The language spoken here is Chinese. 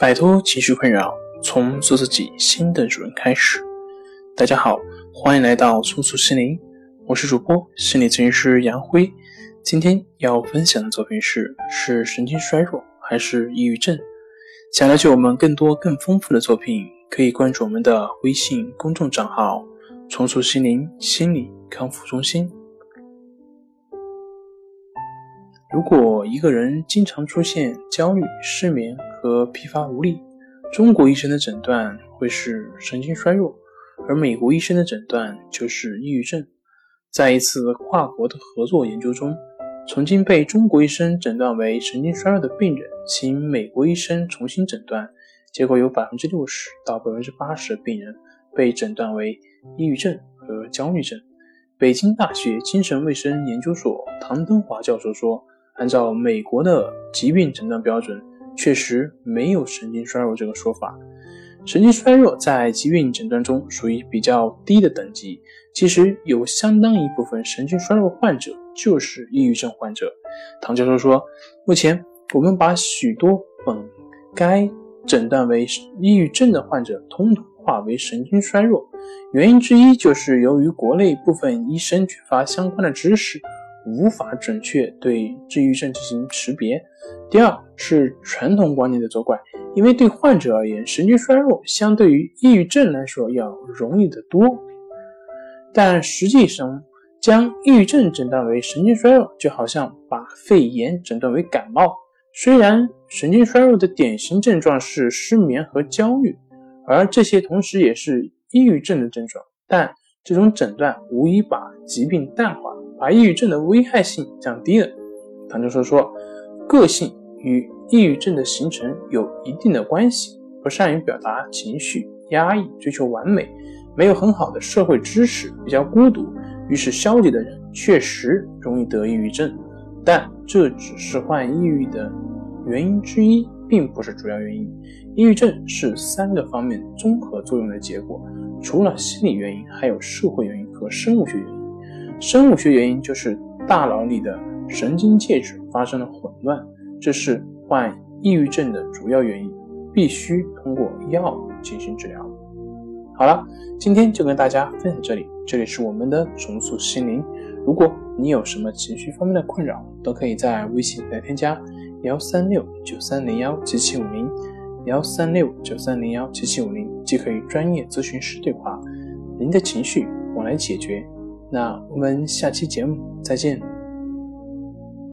摆脱情绪困扰，从做自己新的主人开始。大家好，欢迎来到重塑心灵，我是主播心理咨询师杨辉。今天要分享的作品是：是神经衰弱还是抑郁症？想了解我们更多更丰富的作品，可以关注我们的微信公众账号“重塑心灵心理康复中心”。如果一个人经常出现焦虑、失眠和疲乏无力，中国医生的诊断会是神经衰弱，而美国医生的诊断就是抑郁症。在一次跨国的合作研究中，曾经被中国医生诊断为神经衰弱的病人，请美国医生重新诊断，结果有百分之六十到百分之八十的病人被诊断为抑郁症和焦虑症。北京大学精神卫生研究所唐登华教授说。按照美国的疾病诊断标准，确实没有神经衰弱这个说法。神经衰弱在疾病诊断中属于比较低的等级。其实有相当一部分神经衰弱患者就是抑郁症患者。唐教授说，目前我们把许多本该诊断为抑郁症的患者，通通化为神经衰弱。原因之一就是由于国内部分医生缺乏相关的知识。无法准确对抑郁症进行识别。第二是传统观念的作怪，因为对患者而言，神经衰弱相对于抑郁症来说要容易得多。但实际上，将抑郁症诊断为神经衰弱，就好像把肺炎诊断为感冒。虽然神经衰弱的典型症状是失眠和焦虑，而这些同时也是抑郁症的症状，但这种诊断无疑把疾病淡化。把抑郁症的危害性降低了。唐教授说，个性与抑郁症的形成有一定的关系。不善于表达情绪、压抑、追求完美、没有很好的社会知识、比较孤独、于是消极的人，确实容易得抑郁症。但这只是患抑郁的原因之一，并不是主要原因。抑郁症是三个方面综合作用的结果，除了心理原因，还有社会原因和生物学原因。生物学原因就是大脑里的神经介质发生了混乱，这是患抑郁症的主要原因，必须通过药物进行治疗。好了，今天就跟大家分享这里，这里是我们的重塑心灵。如果你有什么情绪方面的困扰，都可以在微信来添加幺三六九三零幺七七五零幺三六九三零幺七七五零，即可与专业咨询师对话，您的情绪我来解决。那我们下期节目再见。